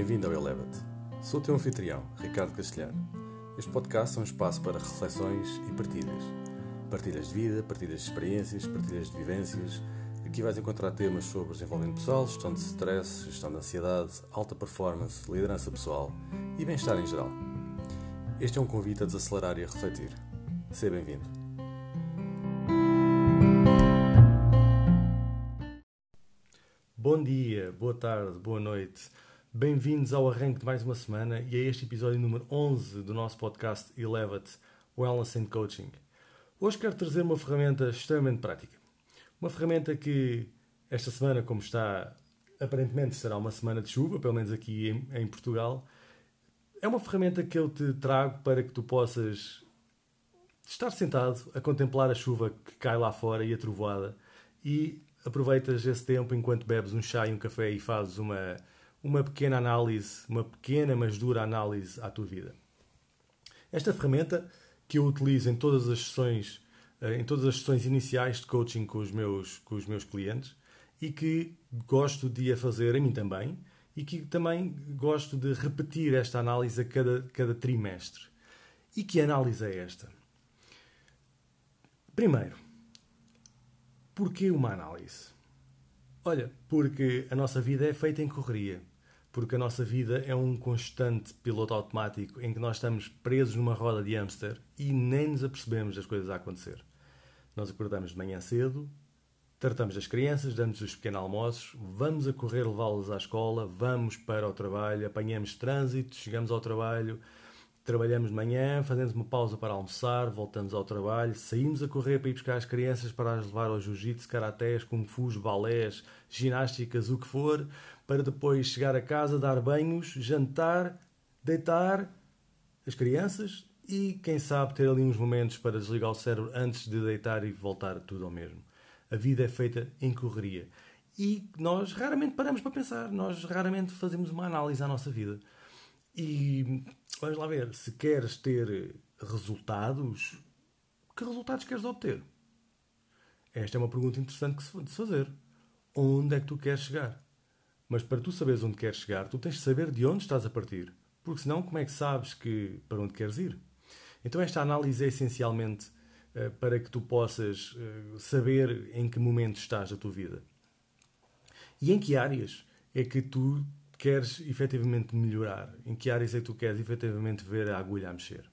Bem-vindo ao Elevate. Sou o teu anfitrião, Ricardo Castelhano. Este podcast é um espaço para reflexões e partilhas. Partilhas de vida, partilhas de experiências, partilhas de vivências. Aqui vais encontrar temas sobre desenvolvimento pessoal, gestão de stress, gestão de ansiedade, alta performance, liderança pessoal e bem-estar em geral. Este é um convite a desacelerar e a refletir. Seja bem-vindo. Bom dia, boa tarde, boa noite. Bem-vindos ao arranque de mais uma semana e a este episódio número 11 do nosso podcast Elevate Wellness and Coaching. Hoje quero trazer uma ferramenta extremamente prática. Uma ferramenta que esta semana, como está, aparentemente será uma semana de chuva, pelo menos aqui em, em Portugal, é uma ferramenta que eu te trago para que tu possas estar sentado a contemplar a chuva que cai lá fora e a trovoada e aproveitas esse tempo enquanto bebes um chá e um café e fazes uma uma pequena análise, uma pequena mas dura análise à tua vida. Esta ferramenta que eu utilizo em todas as sessões, eh, em todas as sessões iniciais de coaching com os meus, com os meus clientes e que gosto de a fazer a mim também e que também gosto de repetir esta análise a cada, cada trimestre. E que análise é esta? Primeiro, porquê uma análise? Olha, porque a nossa vida é feita em correria porque a nossa vida é um constante piloto automático em que nós estamos presos numa roda de hamster e nem nos apercebemos das coisas a acontecer. Nós acordamos de manhã cedo, tratamos das crianças, damos os pequenos almoços, vamos a correr levá-los à escola, vamos para o trabalho, apanhamos trânsito, chegamos ao trabalho, Trabalhamos de manhã, fazemos uma pausa para almoçar, voltamos ao trabalho, saímos a correr para ir buscar as crianças para as levar ao jiu-jitsu, karatés, kung fus, balés, ginásticas, o que for, para depois chegar a casa, dar banhos, jantar, deitar as crianças e, quem sabe, ter ali uns momentos para desligar o cérebro antes de deitar e voltar tudo ao mesmo. A vida é feita em correria. E nós raramente paramos para pensar, nós raramente fazemos uma análise à nossa vida. E vamos lá ver, se queres ter resultados, que resultados queres obter? Esta é uma pergunta interessante de se fazer. Onde é que tu queres chegar? Mas para tu saberes onde queres chegar, tu tens de saber de onde estás a partir. Porque senão, como é que sabes que para onde queres ir? Então, esta análise é essencialmente uh, para que tu possas uh, saber em que momento estás da tua vida. E em que áreas é que tu queres efetivamente melhorar? Em que áreas é que tu queres efetivamente ver a agulha a mexer?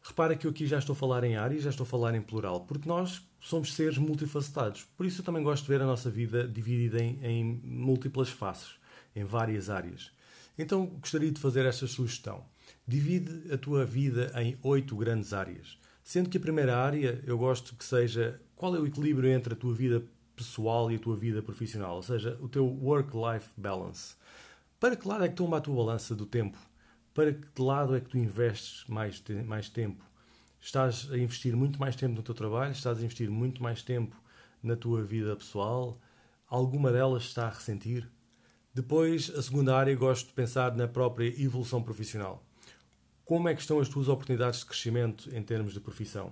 Repara que eu aqui já estou a falar em áreas, já estou a falar em plural, porque nós somos seres multifacetados. Por isso eu também gosto de ver a nossa vida dividida em, em múltiplas faces, em várias áreas. Então gostaria de fazer esta sugestão. Divide a tua vida em oito grandes áreas. Sendo que a primeira área eu gosto que seja qual é o equilíbrio entre a tua vida pessoal e a tua vida profissional, ou seja, o teu work-life balance. Para que lado é que toma a tua balança do tempo? Para que lado é que tu investes mais, te mais tempo? Estás a investir muito mais tempo no teu trabalho? Estás a investir muito mais tempo na tua vida pessoal? Alguma delas está a ressentir? Depois, a segunda área, gosto de pensar na própria evolução profissional. Como é que estão as tuas oportunidades de crescimento em termos de profissão?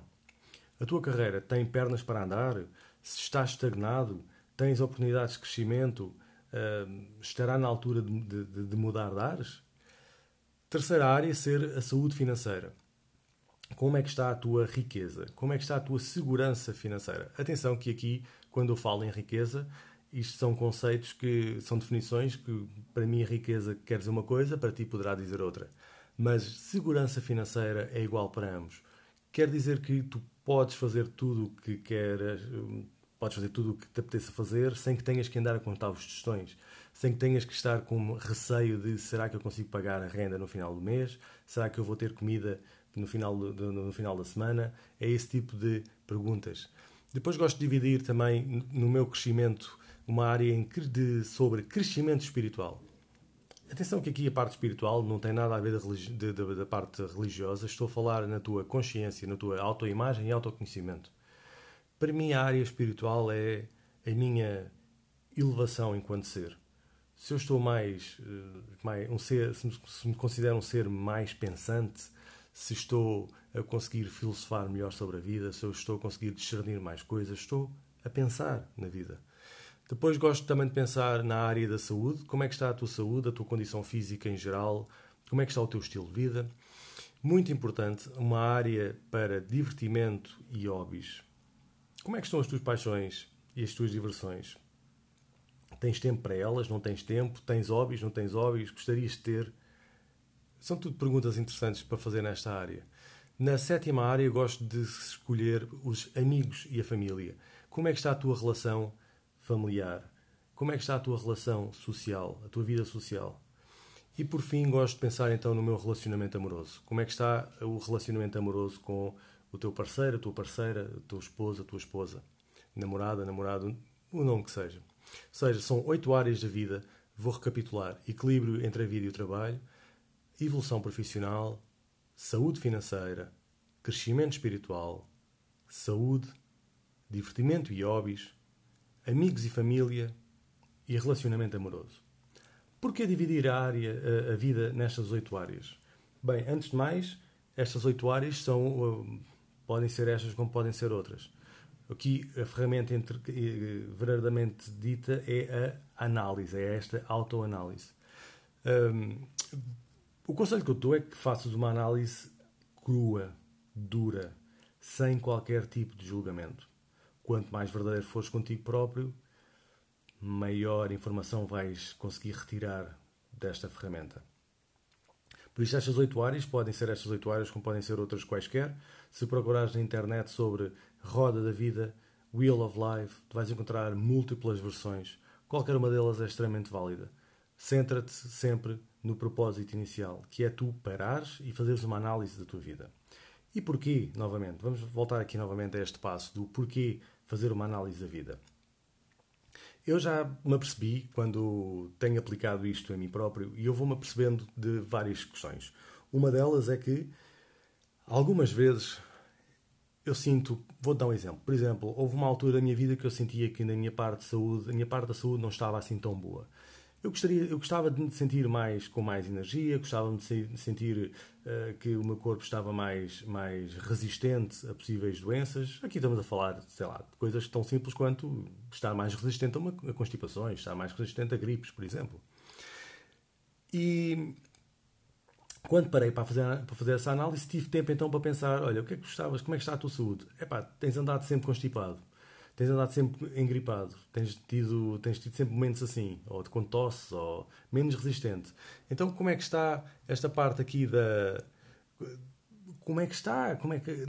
A tua carreira tem pernas para andar? Se estás estagnado? Tens oportunidades de crescimento? Estará na altura de, de, de mudar de ares? Terceira área, ser a saúde financeira. Como é que está a tua riqueza? Como é que está a tua segurança financeira? Atenção que aqui, quando eu falo em riqueza, isto são conceitos que são definições que para mim riqueza quer dizer uma coisa, para ti poderá dizer outra. Mas segurança financeira é igual para ambos. Quer dizer que tu podes fazer tudo o que queres, Podes fazer tudo o que te apeteça fazer sem que tenhas que andar a contar os tostões, sem que tenhas que estar com receio de será que eu consigo pagar a renda no final do mês, será que eu vou ter comida no final, do, no final da semana. É esse tipo de perguntas. Depois gosto de dividir também no meu crescimento uma área de, sobre crescimento espiritual. Atenção que aqui a parte espiritual não tem nada a ver da parte religiosa. Estou a falar na tua consciência, na tua autoimagem e autoconhecimento. Para mim, a área espiritual é a minha elevação enquanto ser. Se eu estou mais, eh, mais um ser, se me considero um ser mais pensante, se estou a conseguir filosofar melhor sobre a vida, se eu estou a conseguir discernir mais coisas, estou a pensar na vida. Depois gosto também de pensar na área da saúde, como é que está a tua saúde, a tua condição física em geral, como é que está o teu estilo de vida. Muito importante, uma área para divertimento e hobbies. Como é que estão as tuas paixões e as tuas diversões? Tens tempo para elas? Não tens tempo? Tens hobbies? Não tens hobbies? Gostarias de ter? São tudo perguntas interessantes para fazer nesta área. Na sétima área, gosto de escolher os amigos e a família. Como é que está a tua relação familiar? Como é que está a tua relação social, a tua vida social? E por fim, gosto de pensar então no meu relacionamento amoroso. Como é que está o relacionamento amoroso com o teu parceiro, a tua parceira, a tua esposa, a tua esposa, namorada, namorado, o nome que seja. Ou seja, são oito áreas da vida. Vou recapitular: equilíbrio entre a vida e o trabalho, evolução profissional, saúde financeira, crescimento espiritual, saúde, divertimento e hobbies, amigos e família e relacionamento amoroso. Porquê dividir a área, a, a vida nestas oito áreas? Bem, antes de mais, estas oito áreas são, uh, podem ser estas como podem ser outras. Aqui a ferramenta entre, eh, verdadeiramente dita é a análise, é esta autoanálise. Um, o conselho que eu dou é que faças uma análise crua, dura, sem qualquer tipo de julgamento. Quanto mais verdadeiro fores contigo próprio, maior informação vais conseguir retirar desta ferramenta. Por isso, estas oito áreas podem ser estas oito áreas, como podem ser outras quaisquer. Se procurares na internet sobre Roda da Vida, Wheel of Life, vais encontrar múltiplas versões. Qualquer uma delas é extremamente válida. Centra-te sempre no propósito inicial, que é tu parares e fazeres uma análise da tua vida. E porquê, novamente? Vamos voltar aqui novamente a este passo do porquê fazer uma análise da vida. Eu já me apercebi quando tenho aplicado isto a mim próprio e eu vou-me apercebendo de várias questões. Uma delas é que algumas vezes eu sinto, vou dar um exemplo. Por exemplo, houve uma altura da minha vida que eu sentia que na minha parte de saúde, a minha parte da saúde não estava assim tão boa. Eu, gostaria, eu gostava de me sentir mais com mais energia, gostava de sentir uh, que o meu corpo estava mais, mais resistente a possíveis doenças. Aqui estamos a falar, sei lá, de coisas tão simples quanto estar mais resistente a, uma, a constipações, estar mais resistente a gripes, por exemplo. E quando parei para fazer, para fazer essa análise, tive tempo então para pensar: olha, o que é que gostavas, como é que está a tua saúde? Epá, tens andado sempre constipado tens andado sempre engripado, tens tido, tens tido sempre momentos assim, ou com tosse, ou menos resistente. Então, como é que está esta parte aqui da. Como é que está? Como é que.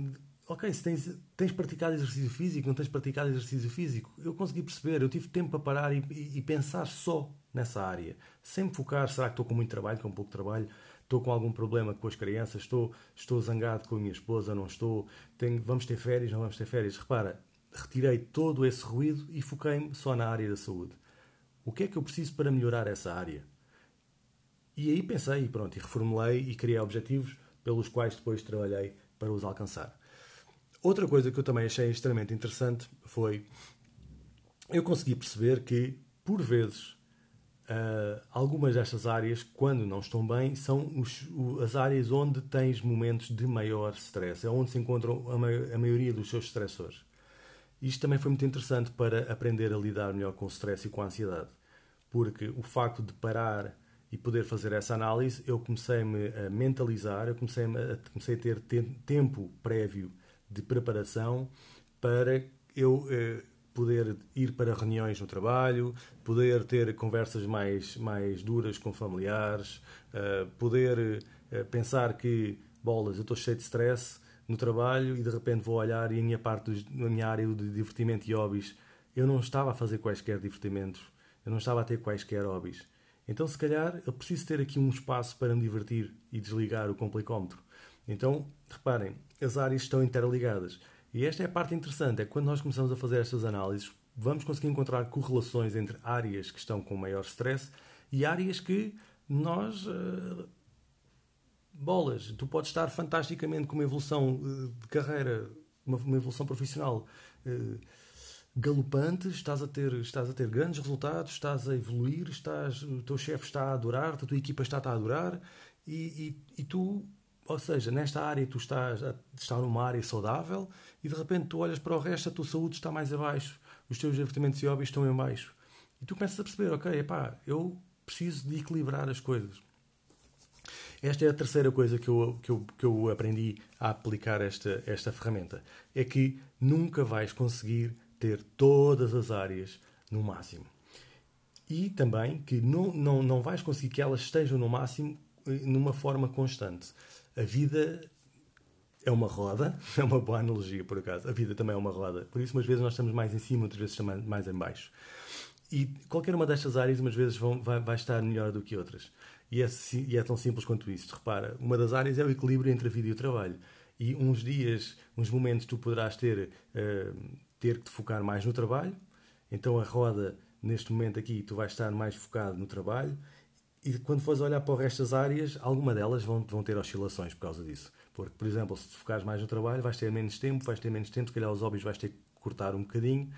Ok, se tens, tens praticado exercício físico, não tens praticado exercício físico, eu consegui perceber, eu tive tempo para parar e, e, e pensar só nessa área, sem me focar, será que estou com muito trabalho, com pouco trabalho, estou com algum problema com as crianças, estou, estou zangado com a minha esposa, não estou, tenho, vamos ter férias, não vamos ter férias. Repara, retirei todo esse ruído e foquei-me só na área da saúde. O que é que eu preciso para melhorar essa área? E aí pensei, pronto, e reformulei e criei objetivos pelos quais depois trabalhei para os alcançar. Outra coisa que eu também achei extremamente interessante foi eu consegui perceber que, por vezes, uh, algumas destas áreas, quando não estão bem, são as áreas onde tens momentos de maior stress, é onde se encontram a, a maioria dos seus stressores. Isto também foi muito interessante para aprender a lidar melhor com o stress e com a ansiedade, porque o facto de parar e poder fazer essa análise, eu comecei-me a mentalizar, eu comecei a, comecei a ter tempo prévio de preparação para eu eh, poder ir para reuniões no trabalho, poder ter conversas mais, mais duras com familiares, uh, poder uh, pensar que, bolas, eu estou cheio de stress, no trabalho e de repente vou olhar e a minha parte, a minha área de divertimento e hobbies, eu não estava a fazer quaisquer divertimentos, eu não estava a ter quaisquer hobbies. Então, se calhar, eu preciso ter aqui um espaço para me divertir e desligar o complicómetro. Então, reparem, as áreas estão interligadas. E esta é a parte interessante, é que quando nós começamos a fazer estas análises, vamos conseguir encontrar correlações entre áreas que estão com maior stress e áreas que nós uh, bolas, tu podes estar fantasticamente com uma evolução eh, de carreira, uma, evolução profissional uh, galopante, estás a, ter, estás a ter grandes resultados, estás a evoluir, estás, o teu chefe está a adorar, a tua equipa está a adorar e, e, e, tu, ou seja, nesta área tu estás a estar numa área saudável e de repente tu olhas para o resto, a tua saúde está mais abaixo, os teus divertimentos e hobbies estão em baixo. E tu começas a perceber, ok, epá, eu preciso de equilibrar as coisas. Esta é a terceira coisa que eu, que eu, que eu aprendi a aplicar esta, esta ferramenta. É que nunca vais conseguir ter todas as áreas no máximo. E também que não, não, não vais conseguir que elas estejam no máximo eh, numa forma constante. A vida é uma roda, é uma boa analogia por acaso. A vida também é uma roda. Por isso, umas vezes nós estamos mais em cima, outras vezes estamos mais em baixo. E qualquer uma destas áreas, umas vezes, vão, vai, vai estar melhor do que outras. E é, e é tão simples quanto isso. Repara, uma das áreas é o equilíbrio entre a vida e o trabalho. E uns dias, uns momentos, tu poderás ter, uh, ter que te focar mais no trabalho. Então a roda, neste momento aqui, tu vais estar mais focado no trabalho. E quando fores olhar para o resto das áreas, alguma delas vão, vão ter oscilações por causa disso. Porque, por exemplo, se te focares mais no trabalho, vais ter menos tempo, vais ter menos tempo, se calhar os hobbies vais ter que cortar um bocadinho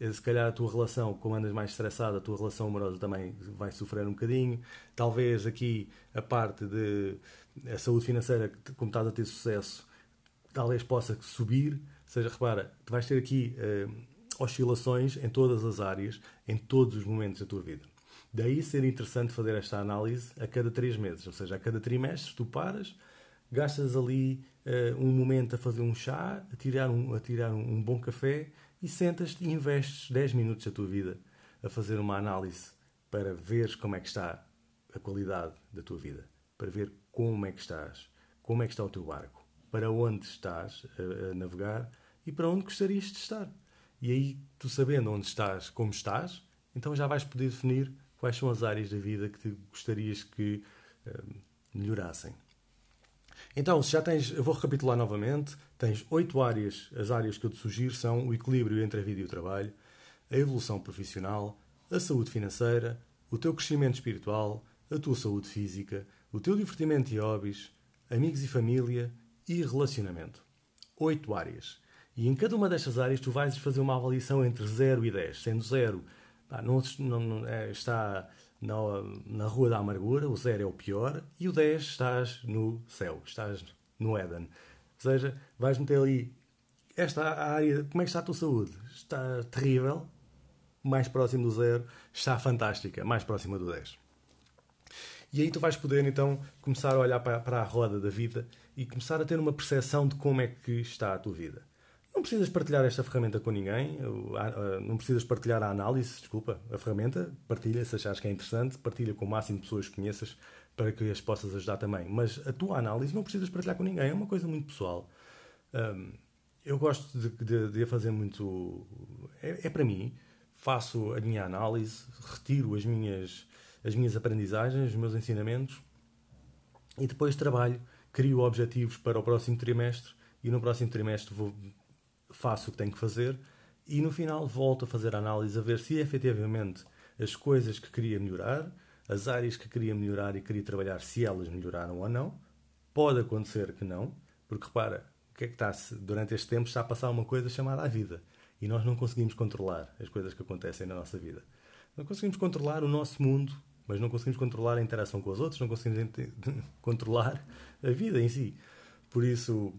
se calhar a tua relação, como andas mais estressada, a tua relação amorosa também vai sofrer um bocadinho. Talvez aqui a parte de a saúde financeira, como estás a ter sucesso, talvez possa subir. Ou seja, repara, tu vais ter aqui uh, oscilações em todas as áreas, em todos os momentos da tua vida. Daí ser interessante fazer esta análise a cada três meses, ou seja, a cada trimestre tu paras, gastas ali uh, um momento a fazer um chá, a tirar um, a tirar um bom café e sentas-te e investes 10 minutos da tua vida a fazer uma análise para ver como é que está a qualidade da tua vida, para ver como é que estás, como é que está o teu barco, para onde estás a, a navegar e para onde gostarias de estar. E aí, tu sabendo onde estás, como estás, então já vais poder definir quais são as áreas da vida que gostarias que uh, melhorassem. Então, se já tens, eu vou recapitular novamente, tens oito áreas. As áreas que eu te sugiro são o equilíbrio entre a vida e o trabalho, a evolução profissional, a saúde financeira, o teu crescimento espiritual, a tua saúde física, o teu divertimento e hobbies, amigos e família e relacionamento. Oito áreas. E em cada uma destas áreas tu vais fazer uma avaliação entre 0 e 10, sendo 0 não, não, é, está na, na Rua da Amargura, o 0 é o pior, e o 10 estás no céu, estás no Éden. Ou seja, vais meter ali esta área, como é que está a tua saúde? Está terrível, mais próximo do zero, está fantástica, mais próxima do 10. E aí tu vais poder então começar a olhar para, para a roda da vida e começar a ter uma percepção de como é que está a tua vida. Não precisas partilhar esta ferramenta com ninguém, não precisas partilhar a análise, desculpa, a ferramenta, partilha se achares que é interessante, partilha com o máximo de pessoas que conheças para que as possas ajudar também. Mas a tua análise não precisas partilhar com ninguém, é uma coisa muito pessoal. eu gosto de, de, de fazer muito. É, é, para mim, faço a minha análise, retiro as minhas, as minhas aprendizagens, os meus ensinamentos e depois trabalho, crio objetivos para o próximo trimestre e no próximo trimestre vou faço o que tenho que fazer e no final volto a fazer a análise a ver se efetivamente as coisas que queria melhorar, as áreas que queria melhorar e queria trabalhar, se elas melhoraram ou não. Pode acontecer que não, porque repara, o que é que está durante este tempo está a passar uma coisa chamada a vida e nós não conseguimos controlar as coisas que acontecem na nossa vida. Não conseguimos controlar o nosso mundo, mas não conseguimos controlar a interação com os outros, não conseguimos controlar a vida em si. Por isso,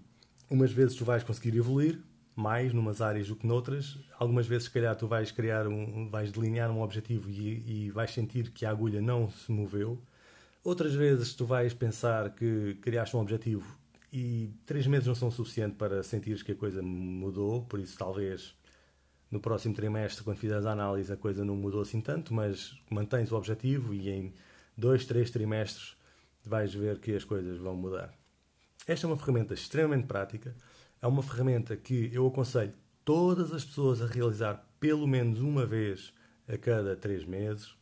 umas vezes tu vais conseguir evoluir, mais numas áreas do que noutras. Algumas vezes, se calhar, tu vais criar um, vais delinear um objetivo e, e vais sentir que a agulha não se moveu. Outras vezes, tu vais pensar que criaste um objetivo e três meses não são suficientes para sentires que a coisa mudou, por isso, talvez no próximo trimestre, quando fizeres a análise, a coisa não mudou assim tanto, mas mantens o objetivo e em dois, três trimestres vais ver que as coisas vão mudar. Esta é uma ferramenta extremamente prática é uma ferramenta que eu aconselho todas as pessoas a realizar pelo menos uma vez a cada três meses.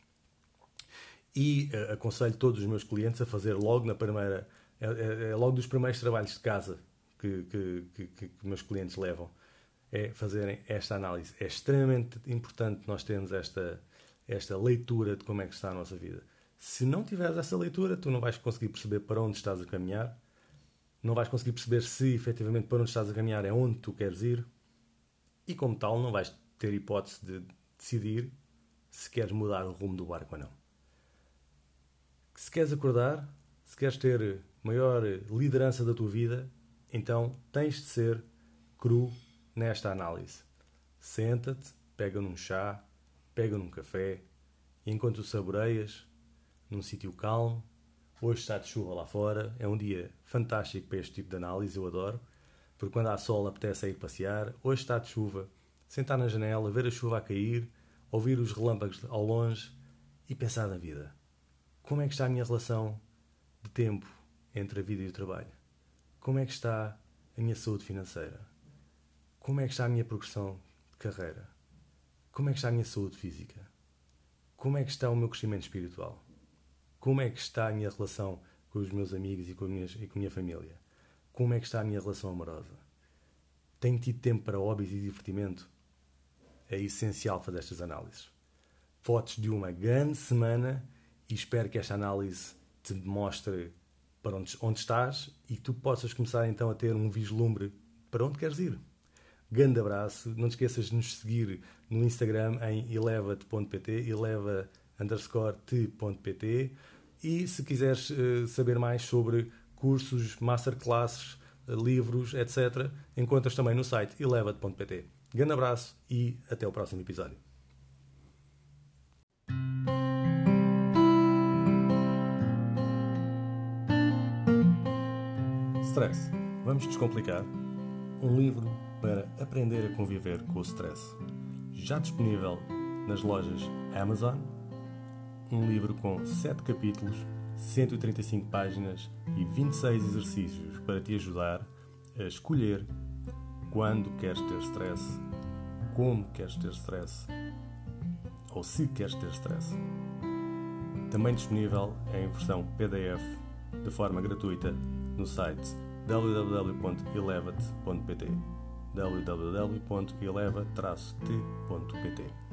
E uh, aconselho todos os meus clientes a fazer logo na primeira é, é, é logo dos primeiros trabalhos de casa que, que, que, que meus clientes levam é fazerem esta análise. É extremamente importante nós termos esta esta leitura de como é que está a nossa vida. Se não tiveres essa leitura tu não vais conseguir perceber para onde estás a caminhar não vais conseguir perceber se efetivamente para onde estás a caminhar é onde tu queres ir e, como tal, não vais ter hipótese de decidir se queres mudar o rumo do barco ou não. Se queres acordar, se queres ter maior liderança da tua vida, então tens de ser cru nesta análise. Senta-te, pega num chá, pega num café, E enquanto saboreias, num sítio calmo, hoje está de chuva lá fora, é um dia fantástico para este tipo de análise, eu adoro, porque quando há sol apetece ir passear, hoje está de chuva, sentar na janela, ver a chuva a cair, ouvir os relâmpagos ao longe e pensar na vida. Como é que está a minha relação de tempo entre a vida e o trabalho? Como é que está a minha saúde financeira? Como é que está a minha progressão de carreira? Como é que está a minha saúde física? Como é que está o meu crescimento espiritual? Como é que está a minha relação com os meus amigos e com, minhas, e com a minha família? Como é que está a minha relação amorosa? Tenho tido tempo para hobbies e divertimento? É essencial fazer estas análises. Fotos de uma grande semana e espero que esta análise te mostre para onde, onde estás e que tu possas começar então a ter um vislumbre para onde queres ir. Grande abraço. Não te esqueças de nos seguir no Instagram em eleva-te.pt, eleva underscore t.pt e se quiseres uh, saber mais sobre cursos, masterclasses, uh, livros, etc., encontras também no site eleva-te.pt. Grande abraço e até o próximo episódio. Stress. Vamos descomplicar. Um livro para aprender a conviver com o stress. Já disponível nas lojas Amazon. Um livro com 7 capítulos, 135 páginas e 26 exercícios para te ajudar a escolher quando queres ter stress, como queres ter stress ou se queres ter stress. Também disponível em versão PDF de forma gratuita no site www.elevate.pt www.eleva-t.pt